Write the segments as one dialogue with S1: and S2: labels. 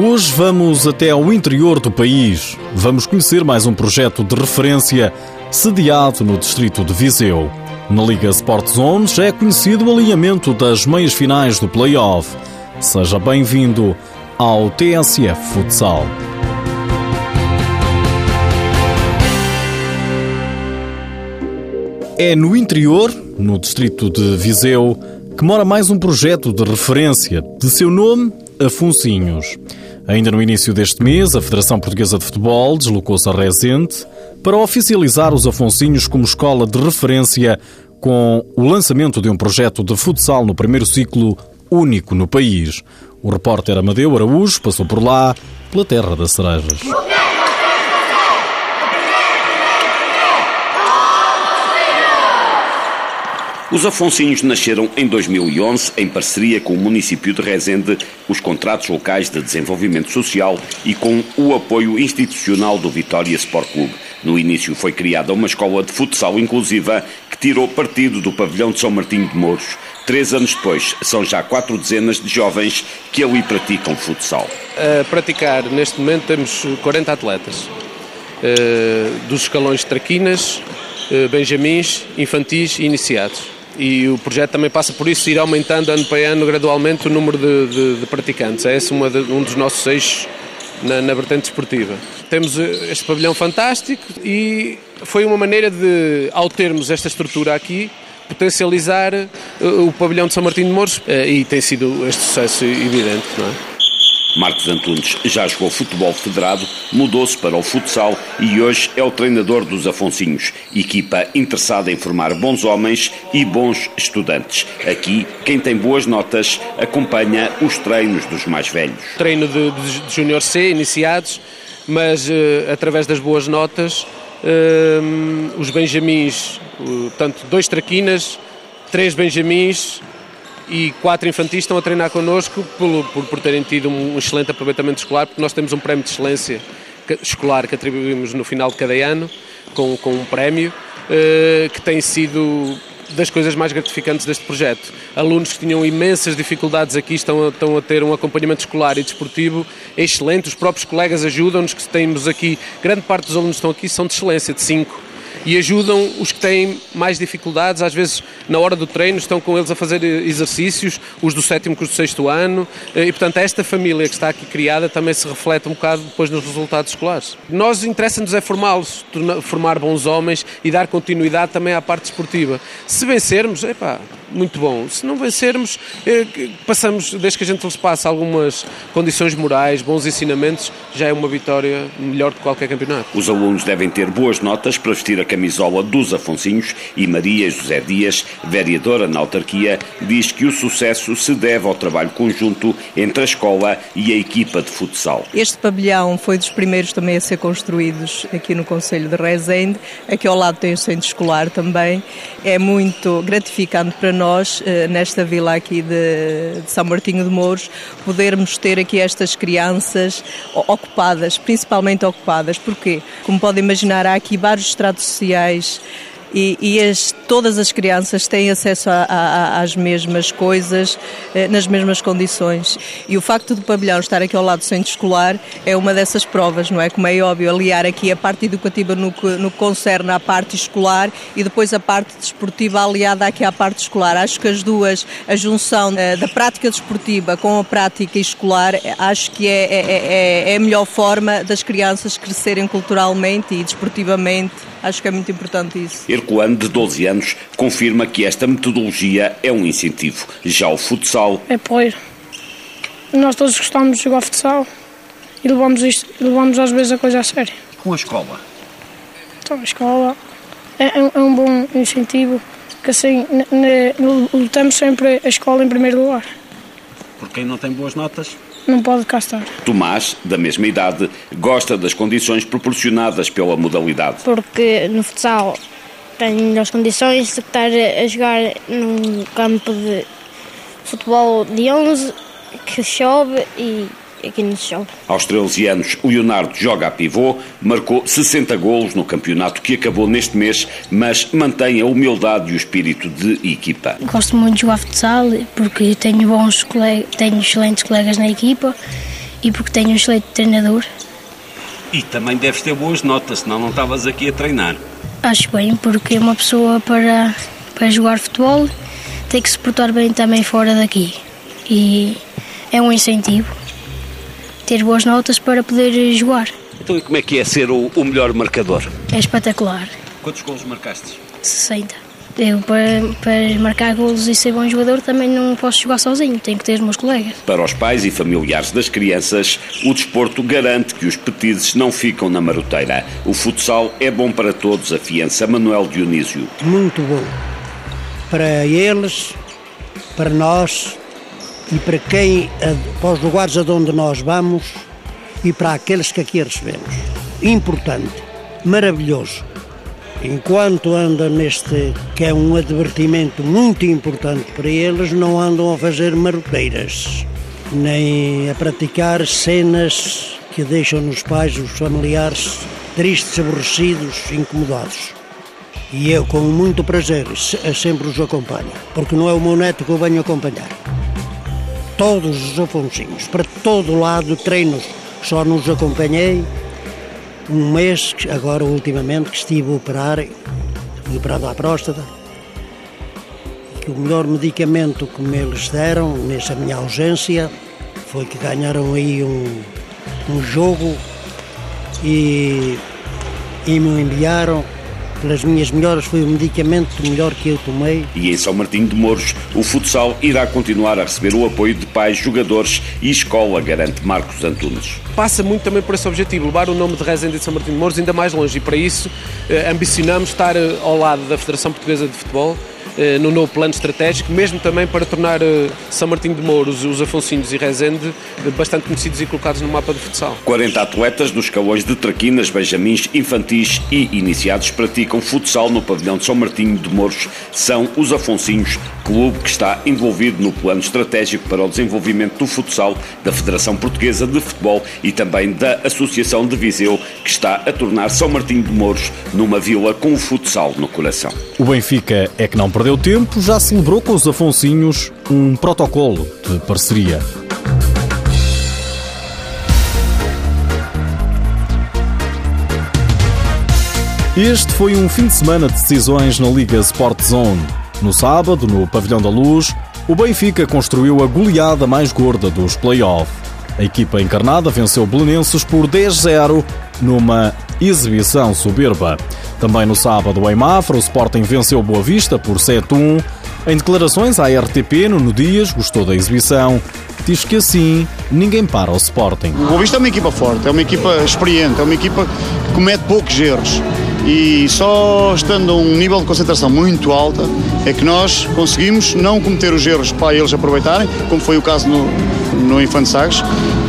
S1: Hoje vamos até ao interior do país. Vamos conhecer mais um projeto de referência sediado no distrito de Viseu. Na Liga Sport Zone já é conhecido o alinhamento das meias finais do play-off. Seja bem-vindo ao TSF Futsal. É no interior, no distrito de Viseu, que mora mais um projeto de referência, de seu nome, Afonsinhos. Ainda no início deste mês, a Federação Portuguesa de Futebol deslocou-se a Rezende para oficializar os Afonsinhos como escola de referência com o lançamento de um projeto de futsal no primeiro ciclo único no país. O repórter Amadeu Araújo passou por lá, pela terra das cerejas.
S2: Os Afonsinhos nasceram em 2011 em parceria com o município de Rezende, os contratos locais de desenvolvimento social e com o apoio institucional do Vitória Sport Clube. No início foi criada uma escola de futsal inclusiva que tirou partido do pavilhão de São Martinho de Mouros. Três anos depois, são já quatro dezenas de jovens que ali praticam futsal.
S3: A praticar, neste momento, temos 40 atletas. Eh, dos escalões traquinas, eh, benjamins, infantis e iniciados e o projeto também passa por isso, ir aumentando ano para ano gradualmente o número de, de, de praticantes. É esse uma de, um dos nossos eixos na, na vertente esportiva. Temos eh, este pavilhão fantástico e foi uma maneira de, ao termos esta estrutura aqui, potencializar eh, o pavilhão de São Martinho de Mouros eh, e tem sido este sucesso evidente, não é?
S2: Marcos Antunes já jogou futebol federado, mudou-se para o futsal e hoje é o treinador dos Afonsinhos, equipa interessada em formar bons homens e bons estudantes. Aqui, quem tem boas notas acompanha os treinos dos mais velhos.
S3: Treino de, de, de Júnior C, iniciados, mas uh, através das boas notas, uh, os benjamins, uh, dois traquinas, três benjamins, e quatro infantis estão a treinar connosco por, por, por terem tido um excelente aproveitamento escolar, porque nós temos um prémio de excelência escolar que atribuímos no final de cada ano, com, com um prémio, eh, que tem sido das coisas mais gratificantes deste projeto. Alunos que tinham imensas dificuldades aqui estão a, estão a ter um acompanhamento escolar e desportivo excelente. Os próprios colegas ajudam-nos, que temos aqui, grande parte dos alunos que estão aqui são de excelência, de 5 e ajudam os que têm mais dificuldades. Às vezes, na hora do treino, estão com eles a fazer exercícios, os do sétimo com os do sexto ano. Eh, e, portanto, esta família que está aqui criada também se reflete um bocado depois nos resultados escolares. Nós interessa-nos é formá-los, formar bons homens e dar continuidade também à parte esportiva. Se vencermos, epá, muito bom. Se não vencermos, eh, passamos, desde que a gente lhes passa algumas condições morais, bons ensinamentos, já é uma vitória melhor que qualquer campeonato.
S2: Os alunos devem ter boas notas para vestir a camisola dos Afonsinhos e Maria José Dias, vereadora na autarquia, diz que o sucesso se deve ao trabalho conjunto entre a escola e a equipa de futsal.
S4: Este pavilhão foi dos primeiros também a ser construídos aqui no Conselho de Rezende. Aqui ao lado tem o centro escolar também. É muito gratificante para nós, eh, nesta vila aqui de, São Martinho de Mouros, podermos ter aqui estas crianças ocupadas, principalmente ocupadas. Porquê? Como pode imaginar, há aqui vários estratos sociais e, e as, todas as crianças têm acesso a, a, às mesmas coisas, eh, nas mesmas condições. E o facto do pavilhão estar aqui ao lado do centro escolar é uma dessas provas, não é? Como é óbvio, aliar aqui a parte educativa no que, no que concerne à parte escolar e depois a parte desportiva aliada aqui à parte escolar. Acho que as duas, a junção eh, da prática desportiva com a prática escolar, acho que é, é, é, é a melhor forma das crianças crescerem culturalmente e desportivamente Acho que é muito importante isso.
S2: Herculano, de 12 anos, confirma que esta metodologia é um incentivo. Já o futsal.
S5: É pois. Nós todos gostamos de jogar futsal e levamos, isto, levamos às vezes a coisa a sério.
S2: Com a escola?
S5: Então, a escola é, é, é um bom incentivo, que assim lutamos sempre a escola em primeiro lugar.
S2: Por quem não tem boas notas?
S5: Não pode cá estar.
S2: Tomás, da mesma idade, gosta das condições proporcionadas pela modalidade.
S6: Porque no futsal tenho as condições de estar a jogar num campo de futebol de 11 que chove e aqui no chão.
S2: Aos 13 anos, o Leonardo joga a pivô, marcou 60 golos no campeonato que acabou neste mês, mas mantém a humildade e o espírito de equipa.
S7: Gosto muito de jogar futsal porque tenho bons colegas, tenho excelentes colegas na equipa
S5: e porque tenho um excelente treinador.
S2: E também deves ter boas notas, senão não estavas aqui a treinar.
S5: Acho bem, porque uma pessoa para, para jogar futebol tem que se portar bem também fora daqui. E é um incentivo ter boas notas para poder jogar.
S2: Então e como é que é ser o, o melhor marcador?
S5: É espetacular.
S2: Quantos gols marcaste?
S5: 60. Eu, para, para marcar golos e ser bom jogador, também não posso jogar sozinho, tenho que ter os meus colegas.
S2: Para os pais e familiares das crianças, o desporto garante que os petizes não ficam na maroteira. O futsal é bom para todos, afiança Manuel Dionísio.
S7: Muito bom. Para eles, para nós e para quem, para os lugares aonde nós vamos e para aqueles que aqui recebemos. Importante, maravilhoso enquanto andam neste, que é um advertimento muito importante para eles, não andam a fazer maroteiras, nem a praticar cenas que deixam os pais, os familiares, tristes, aborrecidos, incomodados. E eu, com muito prazer, sempre os acompanho, porque não é o meu neto que eu venho acompanhar. Todos os afonsinhos, para todo lado, treinos, só nos acompanhei um mês, agora ultimamente, que estive a operar, operado à próstata, que o melhor medicamento que me eles deram nessa minha ausência foi que ganharam aí um, um jogo e, e me enviaram pelas minhas melhoras, foi o medicamento melhor que eu tomei.
S2: E em São Martinho de Mouros, o futsal irá continuar a receber o apoio de pais, jogadores e escola, garante Marcos Antunes.
S3: Passa muito também por esse objetivo, levar o nome de Rezende de São Martinho de Mouros ainda mais longe e para isso eh, ambicionamos estar eh, ao lado da Federação Portuguesa de Futebol no novo plano estratégico, mesmo também para tornar eh, São Martinho de Mouros, os Afonsinhos e Rezende eh, bastante conhecidos e colocados no mapa de futsal.
S2: 40 atletas dos calões de Traquinas, Benjamins, Infantis e Iniciados praticam futsal no pavilhão de São Martinho de Mouros. São os Afonsinhos, clube que está envolvido no plano estratégico para o desenvolvimento do futsal da Federação Portuguesa de Futebol e também da Associação de Viseu, que está a tornar São Martinho de Mouros numa vila com o futsal no coração.
S1: O Benfica é que não perdeu tempo, já celebrou com os Afonsinhos um protocolo de parceria. Este foi um fim de semana de decisões na Liga Sport Zone. No sábado, no Pavilhão da Luz, o Benfica construiu a goleada mais gorda dos play-off. A equipa encarnada venceu Belenenses por 10-0 numa exibição soberba. Também no sábado, em Mafra, o Sporting venceu Boa Vista por 7-1. Em declarações à RTP, Nuno Dias gostou da exibição. Diz que assim ninguém para o Sporting.
S8: O Boa Vista é uma equipa forte, é uma equipa experiente, é uma equipa que comete poucos erros. E só estando a um nível de concentração muito alta é que nós conseguimos não cometer os erros para eles aproveitarem, como foi o caso no, no Infante Sagres,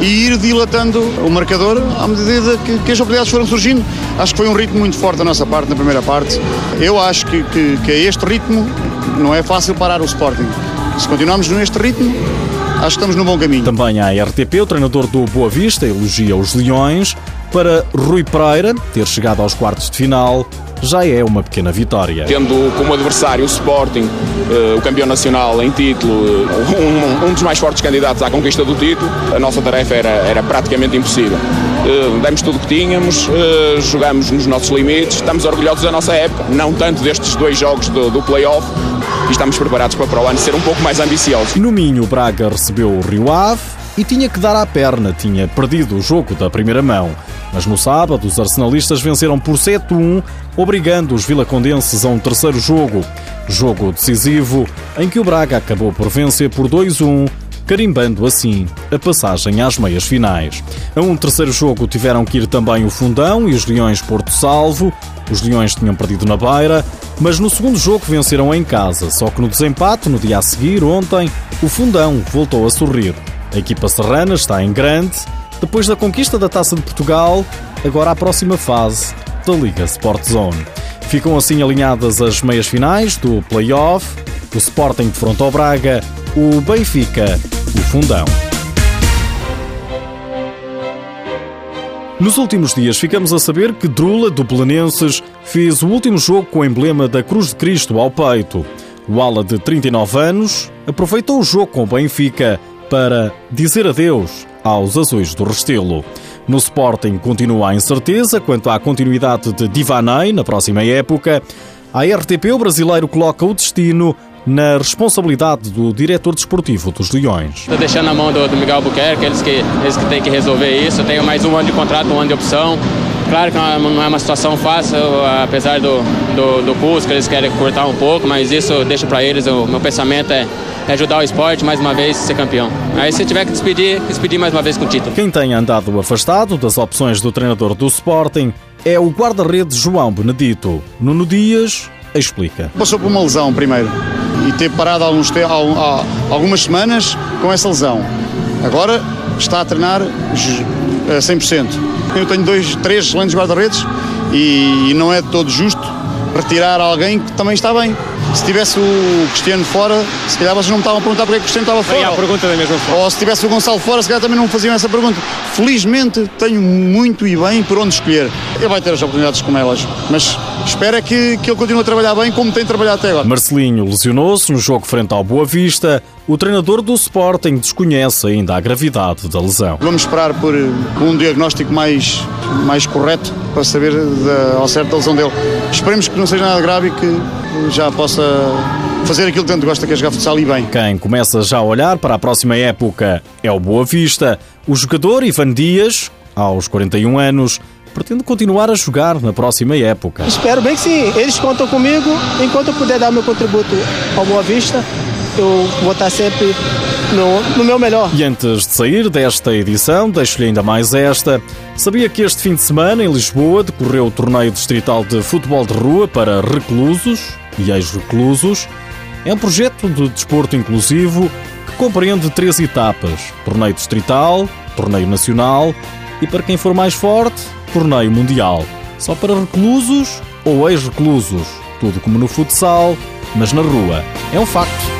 S8: e ir dilatando o marcador à medida que, que, as oportunidades foram surgindo. Acho que foi um ritmo muito forte da nossa parte, na primeira parte. Eu acho que, que, que a este ritmo não é fácil parar o Sporting. Se continuarmos neste ritmo, acho que estamos no bom caminho.
S1: Também à RTP, o treinador do Boa Vista elogia os Leões. Para Rui Pereira, ter chegado aos quartos de final já é uma pequena vitória.
S9: Tendo como adversário o Sporting, uh, o campeão nacional em título, uh, um, um, dos mais fortes candidatos à conquista do título, a nossa tarefa era, era praticamente impossível. Uh, demos tudo o que tínhamos, jogamos nos nossos limites, estamos orgulhosos da nossa época, não tanto destes dois jogos do, do play-off, e estamos preparados para, para o ano ser um pouco mais ambiciosos.
S1: No Minho, o Braga recebeu o Rio Ave e tinha que dar à perna, tinha perdido o jogo da primeira mão. Mas no sábado, os arsenalistas venceram por 7-1, obrigando os vilacondenses a um terceiro jogo. Jogo decisivo, em que o Braga acabou por vencer por 2-1, carimbando assim a passagem às meias finais. A um terceiro jogo tiveram que ir também o Fundão e os Leões Porto Salvo. Os Leões tinham perdido na Beira, mas no segundo jogo venceram em casa, só que no desempate, no dia a seguir, ontem, o Fundão voltou a sorrir. A equipa serrana está em grande depois da conquista da Taça de Portugal, agora a próxima fase da Liga Sport Zone. Ficam assim alinhadas as meias finais do Play-Off, o Sporting de Fronto ao Braga, o Benfica, o Fundão. Nos últimos dias ficamos a saber que Drula, do Belenenses, fez o último jogo com o emblema da Cruz de Cristo ao peito. O ala de 39 anos aproveitou o jogo com o Benfica para dizer adeus aos azuis do Restelo. No Sporting continua a incerteza quanto à continuidade de Divanei na próxima época. A RTP, o brasileiro coloca o destino na responsabilidade do diretor desportivo dos Leões.
S10: Estou deixando na mão do, do Miguel Albuquerque, eles que, eles que têm que resolver isso. Eu tenho mais um ano de contrato, um ano de opção. Claro que não é uma situação fácil, apesar do, do, do custo, que eles querem cortar um pouco, mas isso deixa para eles. O meu pensamento é, é ajudar o esporte mais uma vez a ser campeão. Aí se tiver que despedir, despedir mais uma vez com o título.
S1: Quem tem andado afastado das opções do treinador do Sporting é o guarda-redes João Benedito. Nuno Dias explica.
S8: Passou por uma lesão primeiro e teve parado alguns, algumas semanas com essa lesão. Agora está a treinar a 100%. Eu tenho dois, três excelentes guarda-redes e, e não é de todo justo retirar alguém que também está bem. Se tivesse o Cristiano fora, se calhar vocês não me estavam a perguntar porque é que o Cristiano estava fora.
S10: a pergunta da mesma forma.
S8: Ou se tivesse o Gonçalo fora, se calhar também não faziam essa pergunta. Felizmente tenho muito e bem por onde escolher. Ele vai ter as oportunidades com elas, mas espero é que, que ele continue a trabalhar bem como tem trabalhado até agora.
S1: Marcelinho lesionou-se no jogo frente ao Boa Vista. O treinador do Sporting desconhece ainda a gravidade da lesão.
S8: Vamos esperar por, um diagnóstico mais, mais correto para saber da, ao certo da lesão dele. Esperemos que não seja nada grave e que já possa fazer aquilo que tanto gosta, que é jogar futsal e bem.
S1: Quem começa já a olhar para a próxima época é o Boa Vista. O jogador Ivan Dias, aos 41 anos, pretende continuar a jogar na próxima época.
S11: Espero bem que sim. Eles contam comigo. Enquanto eu puder dar meu contributo ao Boa Vista, eu vou estar sempre no, no, meu melhor.
S1: E antes de sair desta edição, deixo-lhe ainda mais esta. Sabia que este fim de semana, em Lisboa, decorreu o torneio distrital de futebol de rua para reclusos e ex-reclusos? É um projeto de desporto inclusivo que compreende três etapas: torneio distrital, torneio nacional e, para quem for mais forte, torneio mundial. Só para reclusos ou ex-reclusos. Tudo como no futsal, mas na rua. É um facto.